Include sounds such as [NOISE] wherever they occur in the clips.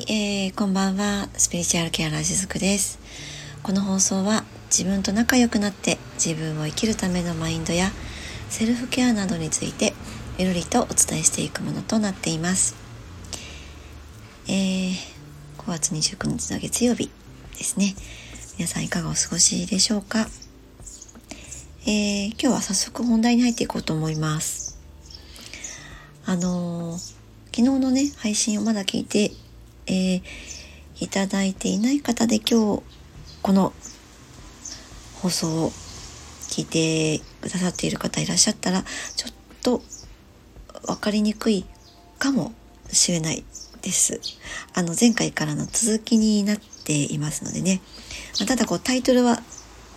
い、えー、こんばんは。スピリチュアルケアラーしずくです。この放送は自分と仲良くなって自分を生きるためのマインドやセルフケアなどについてゆるりとお伝えしていくものとなっています。えー、5月29日の月曜日ですね。皆さんいかがお過ごしでしょうか？えー、今日は早速本題に入っていこうと思います。あのー、昨日のね、配信をまだ聞いてえー、いただいていない方で今日この放送を聞いてくださっている方いらっしゃったらちょっと分かりにくいかもしれないです。あの前回からの続きになっていますのでね。まただこうタイトルは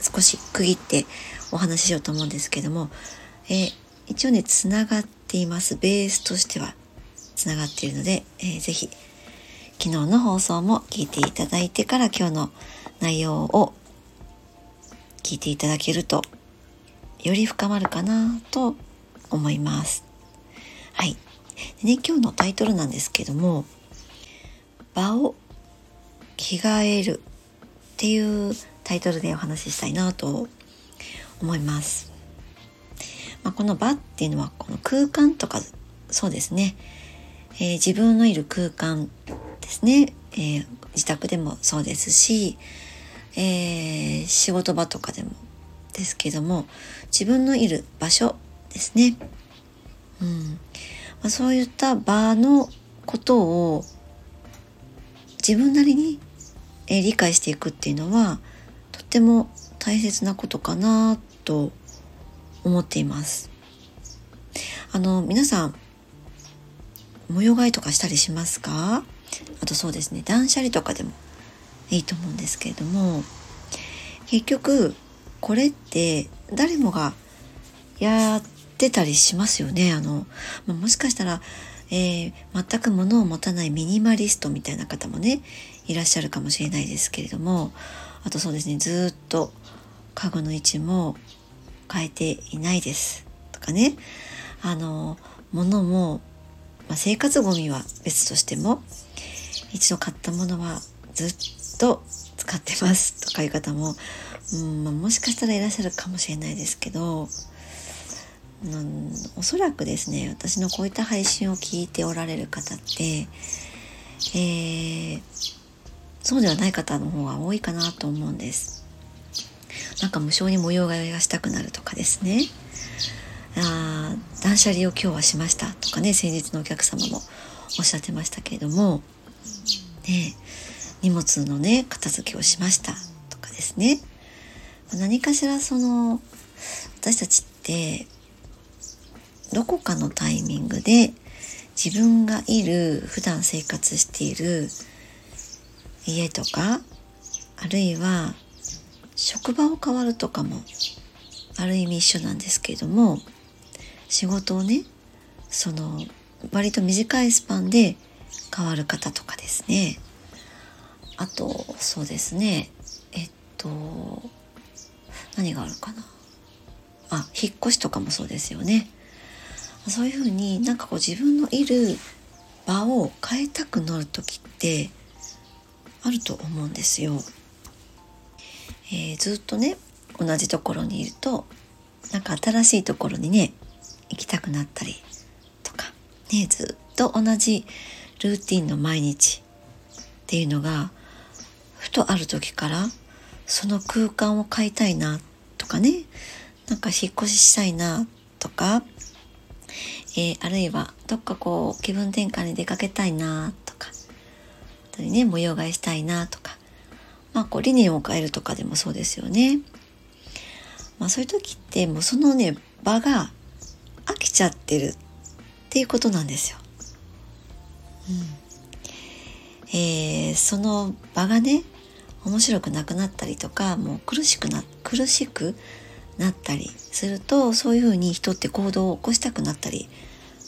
少し区切ってお話ししようと思うんですけども、えー、一応ね、つながっています。ベースとしてはつながっているので、えー、ぜひ昨日の放送も聞いていただいてから今日の内容を聞いていただけるとより深まるかなと思います。はい。でね、今日のタイトルなんですけども、場を着替えるっていうタイトルでお話ししたいなと思います。まあ、この場っていうのはこの空間とかそうですね、えー、自分のいる空間ですね、えー、自宅でもそうですし、えー、仕事場とかでもですけども自分のいる場所ですね、うん。まあ、そういった場のことを自分なりに、え、理解していくっていうのはとっても大切なことかなと思っています。あの皆さん模様替えとかしたりしますか？あとそうですね断捨離とかでもいいと思うんですけれども結局これって誰もがやってたりしますよね？あの、まあ、もしかしたら、えー、全く物を持たないミニマリストみたいな方もねいらっしゃるかもしれないですけれどもあとそうですねずっと家具の位置も変えていないですとかね。あの物も、まあ、生活ゴミは別としても一度買ったものはずっと使ってますとかいう方も、うんまあ、もしかしたらいらっしゃるかもしれないですけど、うん、おそらくですね私のこういった配信を聞いておられる方って、えー、そうではない方の方が多いかなと思うんです。なんか無性に模様替えがしたくなるとかですね。あ断捨離を今日はしましたとかね先日のお客様もおっしゃってましたけれどもね、荷物のね片付けをしましたとかですね。何かしらその私たちってどこかのタイミングで自分がいる普段生活している家とかあるいは職場を変わるとかもある意味一緒なんですけれども仕事をねその割と短いスパンで変わる方とかですね。あとそうですね。えっと何があるかな。あ引っ越しとかもそうですよね。そういうふうになんかこう自分のいる場を変えたくなる時ってあると思うんですよ。えー、ずっとね同じところにいるとなんか新しいところにね行きたくなったりとか。ねずっと同じルーティンの毎日っていうのがふとある時からその空間を変えたいなとかね。なんか引っ越ししたいなとか、えー、あるいはどっかこう気分転換に出かけたいなとか。とにね模様替えしたいなとか。まあこう理念を変えるとかでもそうですよね。まあそういう時ってもうそのね場がきちゃってるっていうことなんですよ。うんえー、その場がね面白くなくなったりとかもう苦しくな苦しくなったりするとそういうふうに人って行動を起こしたくなったり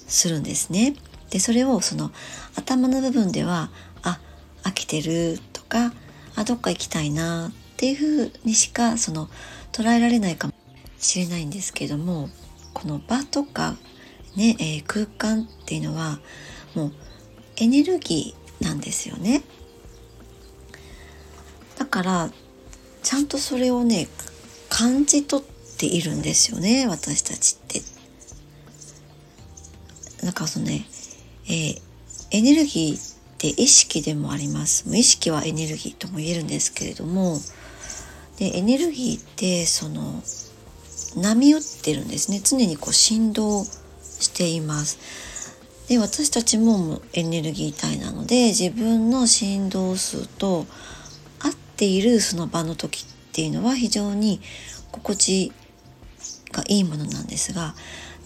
するんですね。でそれをその頭の部分ではあ飽きてるとかあどっか行きたいなっていうふうにしかその捉えられないかもしれないんですけどもこの場とかね、えー、空間っていうのはもうエネルギーなんですよね。だからちゃんとそれをね感じ取っているんですよね私たちって。なんかそのね、えー、エネルギーって意識でもあります。意識はエネルギーとも言えるんですけれどもでエネルギーってその波打ってるんですね。常にこう振動しています。で私たちもエネルギー体なので自分の振動数と合っているその場の時っていうのは非常に心地がいいものなんですが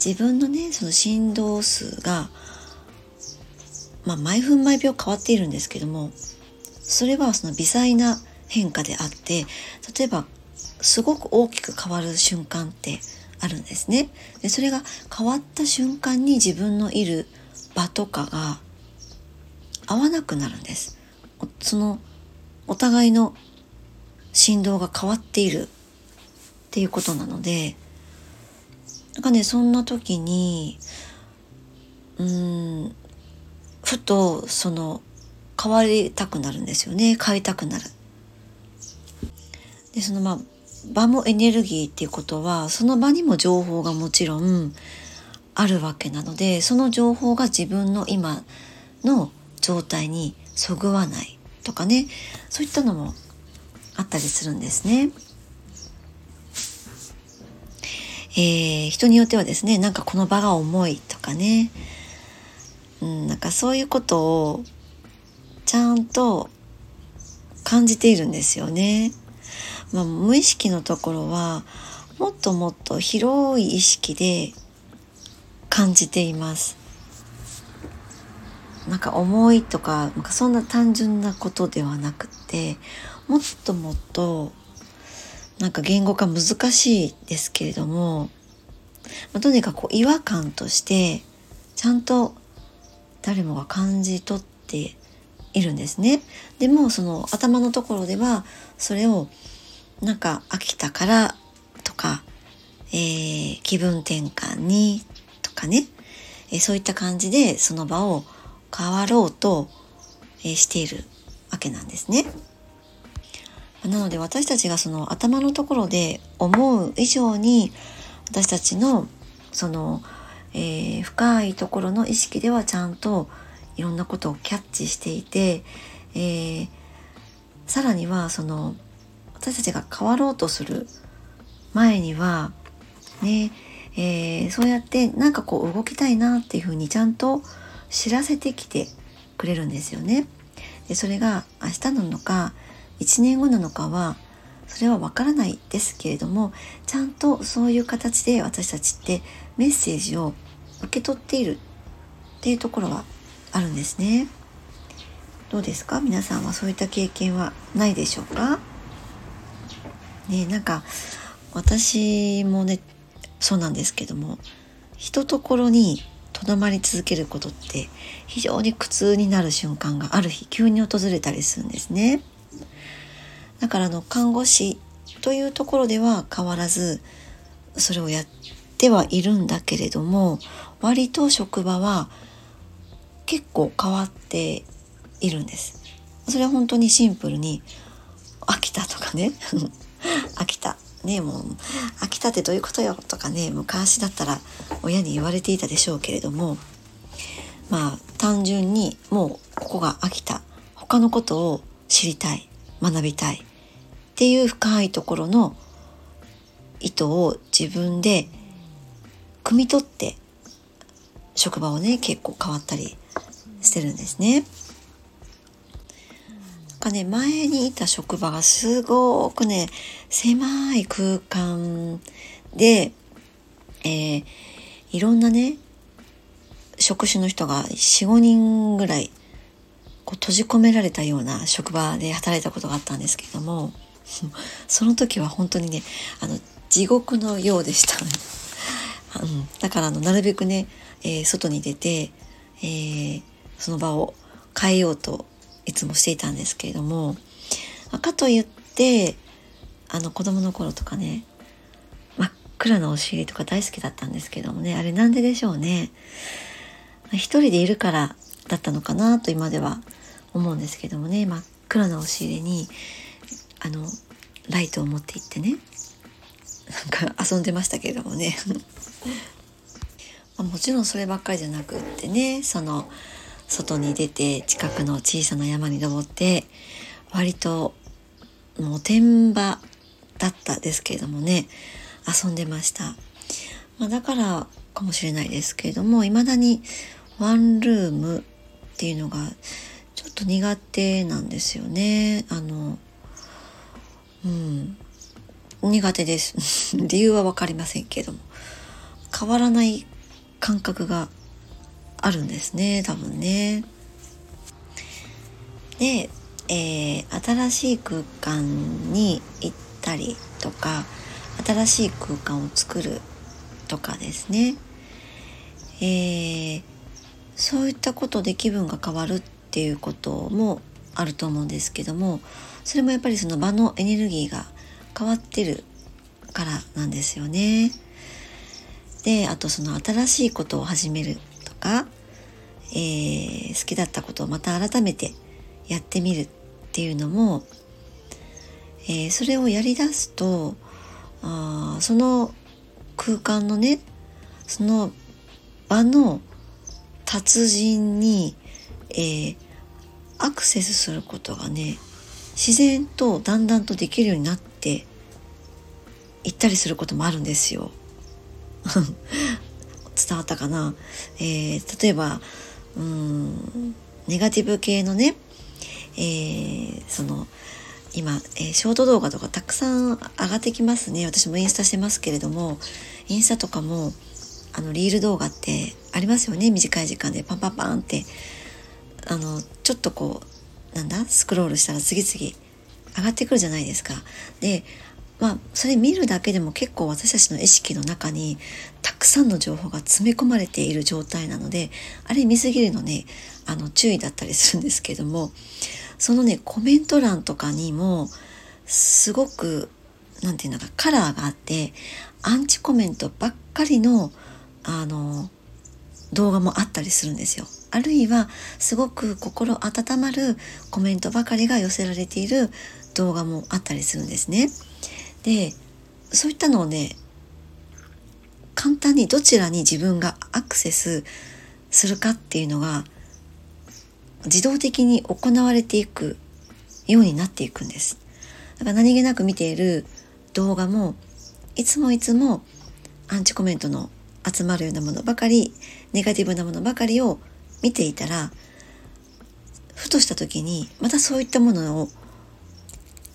自分のねその振動数がまあ毎分毎秒変わっているんですけどもそれはその微細な変化であって例えばすごく大きく変わる瞬間ってあるんですね。でそれが変わった瞬間に自分のいる場とかが合わなくなるんです。そのお互いの振動が変わっているっていうことなのでなんかねそんな時にうんふとその変わりたくなるんですよね変えたくなる。でそのまあ場もエネルギーっていうことはその場にも情報がもちろんあるわけなのでその情報が自分の今の状態にそぐわないとかねそういったのもあったりするんですね。えー、人によってはですねなんかこの場が重いとかね、うん、なんかそういうことをちゃんと感じているんですよね。まあ、無意識のところはもっともっと広い意識で感じています。なんか重いとかなんかそんな単純なことではなくてもっともっとなんか言語化難しいですけれども、まあ、とにかくこう違和感としてちゃんと誰もが感じ取っているんですね。でもその頭のところではそれをなんか飽きたからとか、えー、気分転換にとかね、えー、そういった感じでその場を変わろうと、えー、しているわけなんですね。なので私たちがその頭のところで思う以上に私たちのその、えー、深いところの意識ではちゃんといろんなことをキャッチしていて、えー、さらにはその私たちが変わろうとする前にはね、えー、そうやってなんかこう動きたいなっていうふうにちゃんと知らせてきてくれるんですよね。でそれが明日なのか1年後なのかはそれはわからないですけれどもちゃんとそういう形で私たちってメッセージを受け取っているっていうところはあるんですね。どうですか？皆さんはそういった経験はないでしょうか？ねなんか私もねそうなんですけどもひとところにとどまり続けることって非常に苦痛になる瞬間がある日急に訪れたりするんですね。だからの看護師というところでは変わらずそれをやってはいるんだけれども割と職場は結構変わっているんです。それは本当にシンプルに飽きたとかね [LAUGHS] 飽きた。ねもう、飽きたってどういうことよ？とかね、昔だったら親に言われていたでしょうけれども、まあ、単純にもうここが飽きた。他のことを知りたい。学びたい。っていう深いところの意図を自分で汲み取って職場をね結構変わったりしてるんですね。かね前にいた職場がすごくね狭い空間で、えー、いろんなね職種の人が45人ぐらいこう閉じ込められたような職場で働いたことがあったんですけども [LAUGHS] その時は本当にねあの地獄のようでした、[LAUGHS] うん、だからあのなるべくね、えー、外に出て、えー、その場を変えようといつもしていたんですけれどもかといってあの子供の頃とかね真っ暗なお尻とか大好きだったんですけどもねあれなんででしょうね。一人でいるからだったのかなと今では思うんですけどもね真っ暗な押し入れにあのライトを持って行ってねなんか遊んでましたけれどもね。[LAUGHS] もちろんそればっかりじゃなくってねその外に出て近くの小さな山に登って割ともう天場だったですけれどもね遊んでました、まあ、だからかもしれないですけれども未だにワンルームっていうのがちょっと苦手なんですよね。あのうん苦手です。[LAUGHS] 理由は分かりませんけれども。変わらない感覚があるんですね多分ね。で、えー、新しい空間に行ったりとか新しい空間を作るとかですね、えー、そういったことで気分が変わるっていうこともあると思うんですけどもそれもやっぱりその場のエネルギーが変わってるからなんですよね。であとその新しいことを始めるか、えー、好きだったことをまた改めてやってみるっていうのも、えー、それをやりだすとあその空間のねその場の達人に、えー、アクセスすることがね自然とだんだんとできるようになっていったりすることもあるんですよ。伝わったかな、えー、例えばうんネガティブ系のね、えー、その今、えー、ショート動画とかたくさん上がってきますね。私もインスタしてますけれどもインスタとかもあのリール動画ってありますよね。短い時間でパンパンパンって。あのちょっとこうなんだ？スクロールしたら次々上がってくるじゃないですか。でまあそれ見るだけでも結構私たちの意識の中にたくさんの情報が詰め込まれている状態なのであれ見すぎるのねあの注意だったりするんですけどもそのねコメント欄とかにもすごく何て言うのかカラーがあってアンチコメントばっかりのあの動画もあったりするんですよ。あるいはすごく心温まるコメントばかりが寄せられている動画もあったりするんですね。でそういったのをね簡単にどちらに自分がアクセスするかっていうのが自動的に行われていくようになっていくんです。だから何気なく見ている動画もいつもいつもアンチコメントの集まるようなものばかりネガティブなものばかりを見ていたらふとした時にまたそういったものを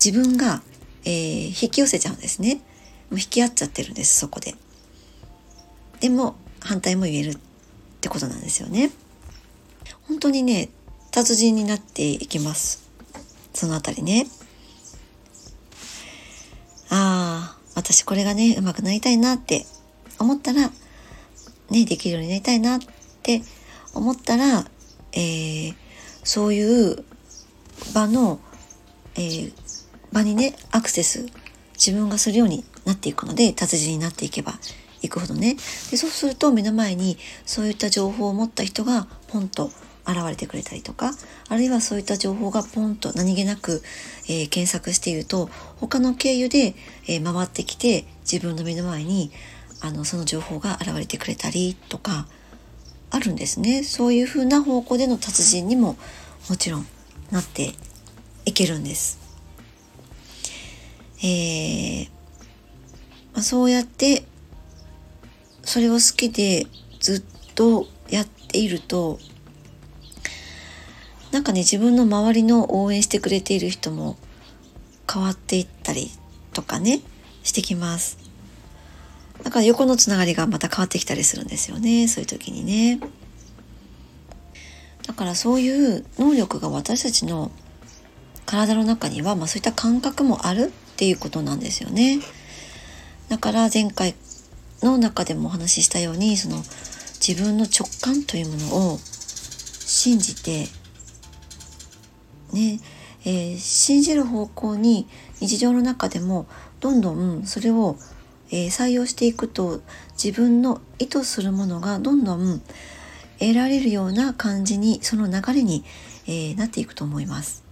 自分がえー、引き寄せちゃうんですね。もう引き合っちゃってるんですそこで。でも反対も言えるってことなんですよね。本当にね達人になっていきます。そのあたりね。ああ私これがねうまくなりたいなって思ったらねできるようになりたいなって思ったら、えー、そういう場の、えー、場にねアクセス自分がするようになっていくので達人になっていけばいくほどねでそうすると目の前にそういった情報を持った人がポンと現れてくれたりとかあるいはそういった情報がポンと何気なく、えー、検索していると他の経由で、えー、回ってきて自分の目の前にあのその情報が現れてくれたりとかあるんですねそういうふうな方向での達人にももちろんなっていけるんです。えー、まあ、そうやってそれを好きでずっとやっているとなんかね自分の周りの応援してくれている人も変わっていったりとかねしてきます。だから横のつながりがまた変わってきたりするんですよねそういう時にね。だからそういう能力が私たちの体の中には、まあ、そういった感覚もあるっていうことなんですよね。だから前回の中でもお話ししたようにその自分の直感というものを信じてねえー、信じる方向に日常の中でもどんどんそれを、えー、採用していくと自分の意図するものがどんどん得られるような感じにその流れにえー、なっていくと思います。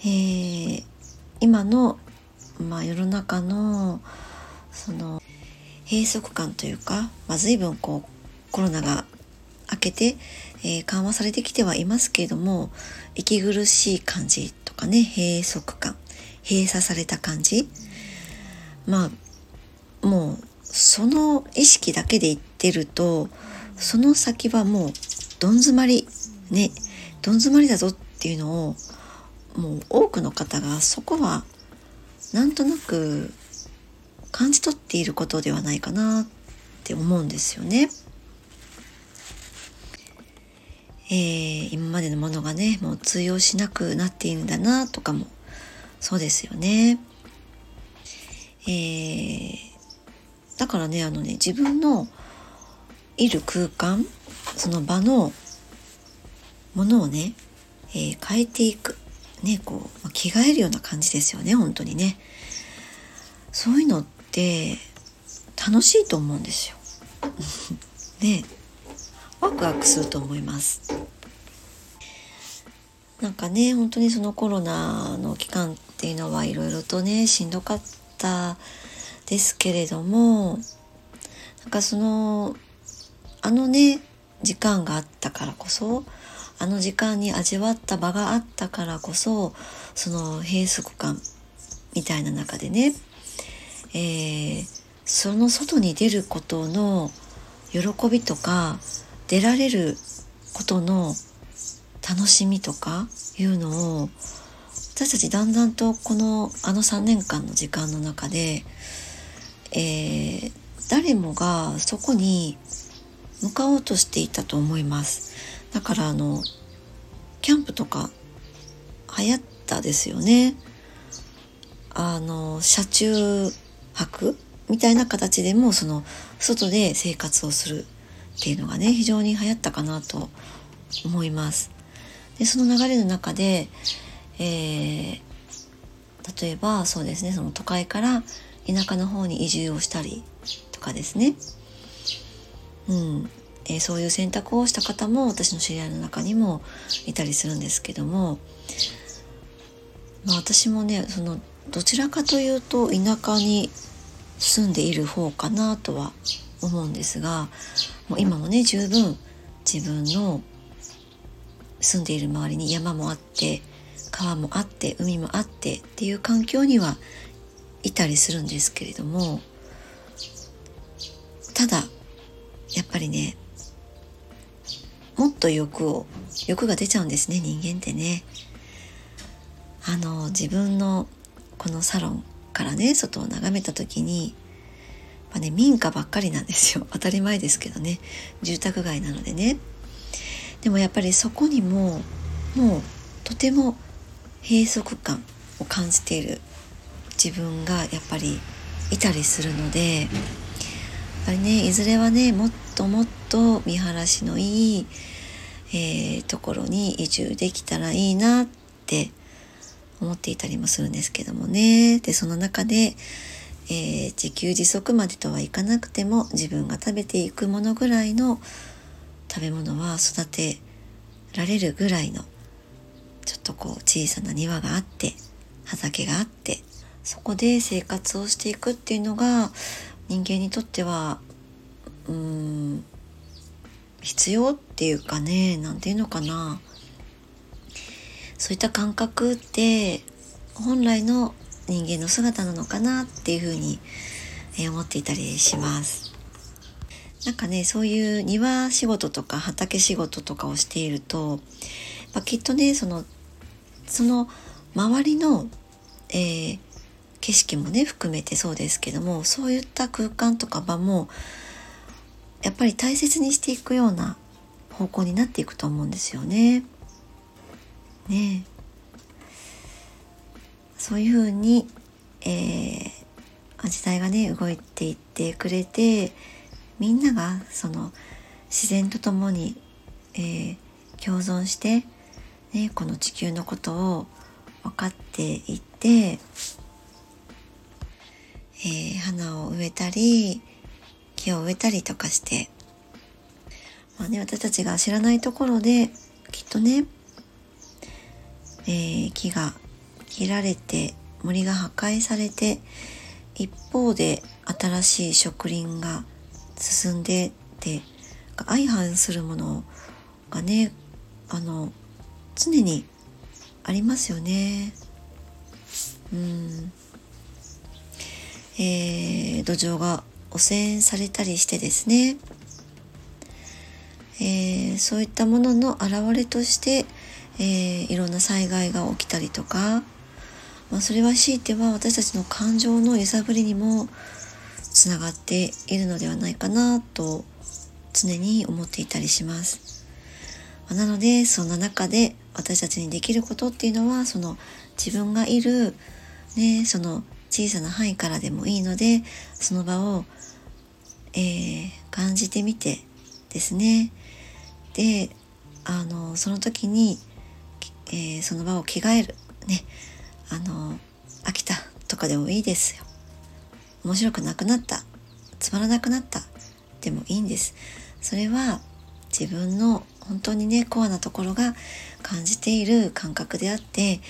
えー、今の、まあ、世の中のその閉塞感というか、まあ、随分こうコロナが明けて、えー、緩和されてきてはいますけれども息苦しい感じとかね閉塞感閉鎖された感じまあもうその意識だけで言ってるとその先はもうどん詰まりねどん詰まりだぞっていうのをもう多くの方がそこはなんとなく感じ取っていることではないかなって思うんですよね。えー、今までのものがねもう通用しなくなっているんだなとかもそうですよね。えー、だからねあのね自分のいる空間その場のものをね、えー、変えていくねこう、ま、着替えるような感じですよね本当にね。そういうのって楽しいと思うんですよ。[LAUGHS] ねワクワクすると思います。なんかね本当にそのコロナの期間っていうのはいろいろとねしんどかったですけれどもなんかそのあのね時間があったからこそあの時間に味わった場があったからこそその閉塞感みたいな中でね、えー、その外に出ることの喜びとか出られることの楽しみとかいうのを私たちだんだんとこのあの3年間の時間の中で、えー、誰もがそこに向かおうとしていたと思います。だからあのキャンプとか流行ったですよね。あの車中泊みたいな形でもその外で生活をするっていうのがね非常に流行ったかなと思います。でその流れの中で、えー、例えばそうですねその都会から田舎の方に移住をしたりとかですね、うん。えー、そういう選択をした方も私の知り合いの中にもいたりするんですけども、まあ、私もねそのどちらかというと田舎に住んでいる方かなとは思うんですがもう今もね十分自分の住んでいる周りに山もあって川もあって海もあってっていう環境にはいたりするんですけれどもただやっぱりねもっと欲を欲が出ちゃうんですね人間ってね。あの自分のこのサロンからね外を眺めた時にまあね民家ばっかりなんですよ。[LAUGHS] 当たり前ですけどね。住宅街なのでね。でもやっぱりそこにももうとても閉塞感を感じている。自分がやっぱりいたりするのでやっぱりねいずれはねもっともっと見晴らしのいい、えー、ところに移住できたらいいなって思っていたりもするんですけどもね。でその中で、えー、自給自足までとはいかなくても自分が食べていくものぐらいの食べ物は育てられるぐらいのちょっとこう小さな庭があって畑があってそこで生活をしていくっていうのが人間にとっては必要っていうかね何て言うのかなそういった感覚って本来の人間の姿なのかなっていうふうに思っていたりします。なんかねそういう庭仕事とか畑仕事とかをしていると、ま、きっとねそのその周りの、えー、景色もね含めてそうですけどもそういった空間とか場もやっぱり大切にしていくような方向になっていくと思うんですよね。ねそういうふうに、えー、時代がね動いていってくれてみんながその自然と共に、えー、共存して、ね、この地球のことを分かっていって、えー、花を植えたり木を植えたりとかして、まあね、私たちが知らないところできっとね、えー、木が切られて森が破壊されて一方で新しい植林が進んでって相反するものがねあの常にありますよね。うんえー、土壌が汚染されたりしてですね、えー、そういったものの表れとして、えー、いろんな災害が起きたりとか、まあ、それは強いては私たちの感情の揺さぶりにもつながっているのではないかなと常に思っていたりします。なのでそんな中で私たちにできることっていうのはその自分がいる、ね、その小さな範囲からでもいいのでその場を、えー、感じてみてですね。であのその時に、えー、その場を着替える。ね。あの飽きたとかでもいいですよ。面白くなくなった。つまらなくなった。でもいいんです。それは自分の本当にねコアなところが感じている感覚であって、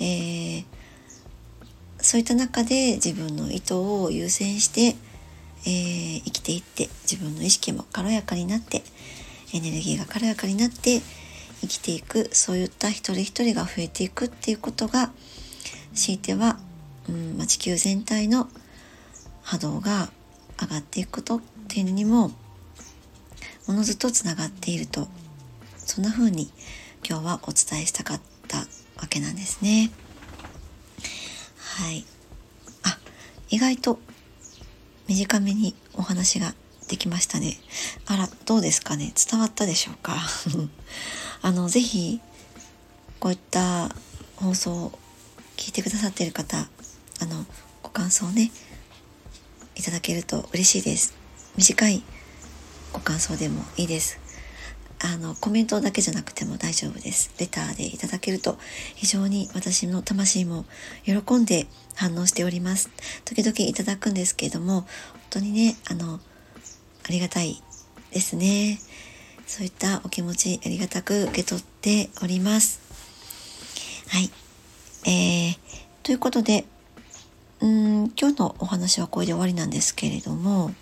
えー、そういった中で自分の意図を優先して、えー、生きていって自分の意識も軽やかになってエネルギーが軽やかになって生きていくそういった一人一人が増えていくっていうことが強いては、うんま、地球全体の波動が上がっていくことっていうのにもおのずとつながっているとそんな風に今日はお伝えしたかったわけなんですね。はい。あ、意外と短めにお話ができましたね。あら、どうですかね？伝わったでしょうか？[LAUGHS] あの、ぜひ、こういった放送を聞いてくださっている方、あの、ご感想ね、いただけると嬉しいです。短いご感想でもいいです。あの、コメントだけじゃなくても大丈夫です。レターでいただけると非常に私の魂も喜んで反応しております。時々いただくんですけれども、本当にね、あの、ありがたいですね。そういったお気持ちありがたく受け取っております。はい。えー、ということで、うん、今日のお話はこれで終わりなんですけれども、